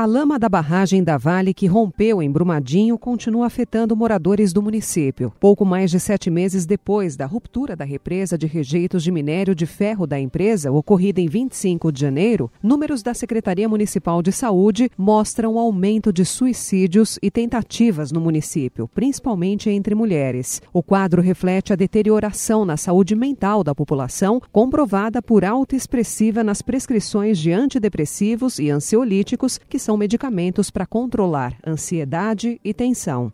A lama da barragem da Vale, que rompeu em Brumadinho, continua afetando moradores do município. Pouco mais de sete meses depois da ruptura da represa de rejeitos de minério de ferro da empresa, ocorrida em 25 de janeiro, números da Secretaria Municipal de Saúde mostram aumento de suicídios e tentativas no município, principalmente entre mulheres. O quadro reflete a deterioração na saúde mental da população, comprovada por alta expressiva nas prescrições de antidepressivos e ansiolíticos que são são medicamentos para controlar ansiedade e tensão.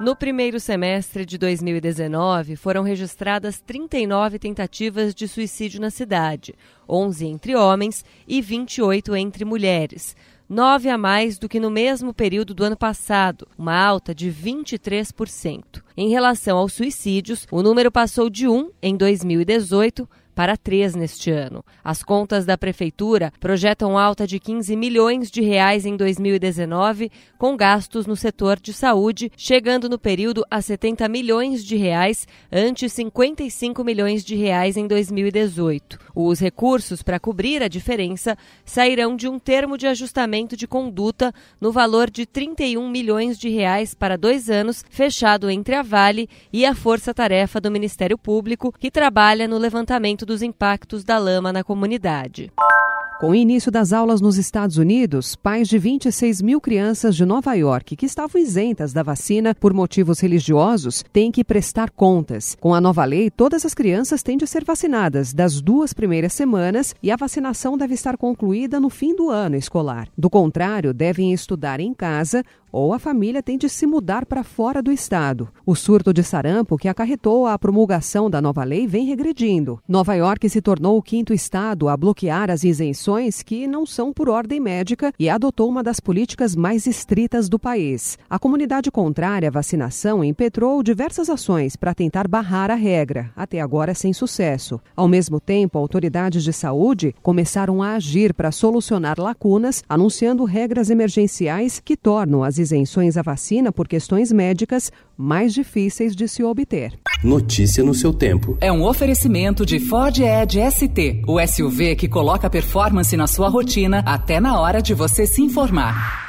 No primeiro semestre de 2019, foram registradas 39 tentativas de suicídio na cidade, 11 entre homens e 28 entre mulheres. Nove a mais do que no mesmo período do ano passado, uma alta de 23%. Em relação aos suicídios, o número passou de 1 em 2018 para três neste ano. As contas da prefeitura projetam alta de 15 milhões de reais em 2019, com gastos no setor de saúde chegando no período a 70 milhões de reais, ante 55 milhões de reais em 2018. Os recursos para cobrir a diferença sairão de um termo de ajustamento de conduta no valor de 31 milhões de reais para dois anos, fechado entre a Vale e a Força Tarefa do Ministério Público, que trabalha no levantamento dos impactos da lama na comunidade. Com o início das aulas nos Estados Unidos, pais de 26 mil crianças de Nova York que estavam isentas da vacina por motivos religiosos têm que prestar contas. Com a nova lei, todas as crianças têm de ser vacinadas das duas primeiras semanas e a vacinação deve estar concluída no fim do ano escolar. Do contrário, devem estudar em casa ou a família tem de se mudar para fora do estado. O surto de sarampo que acarretou a promulgação da nova lei vem regredindo. Nova York se tornou o quinto estado a bloquear as isenções que não são por ordem médica e adotou uma das políticas mais estritas do país. A comunidade contrária à vacinação impetrou diversas ações para tentar barrar a regra, até agora sem sucesso. Ao mesmo tempo, autoridades de saúde começaram a agir para solucionar lacunas, anunciando regras emergenciais que tornam as isenções à vacina por questões médicas mais difíceis de se obter. Notícia no seu tempo. É um oferecimento de Ford Edge ST, o SUV que coloca performance na sua rotina até na hora de você se informar.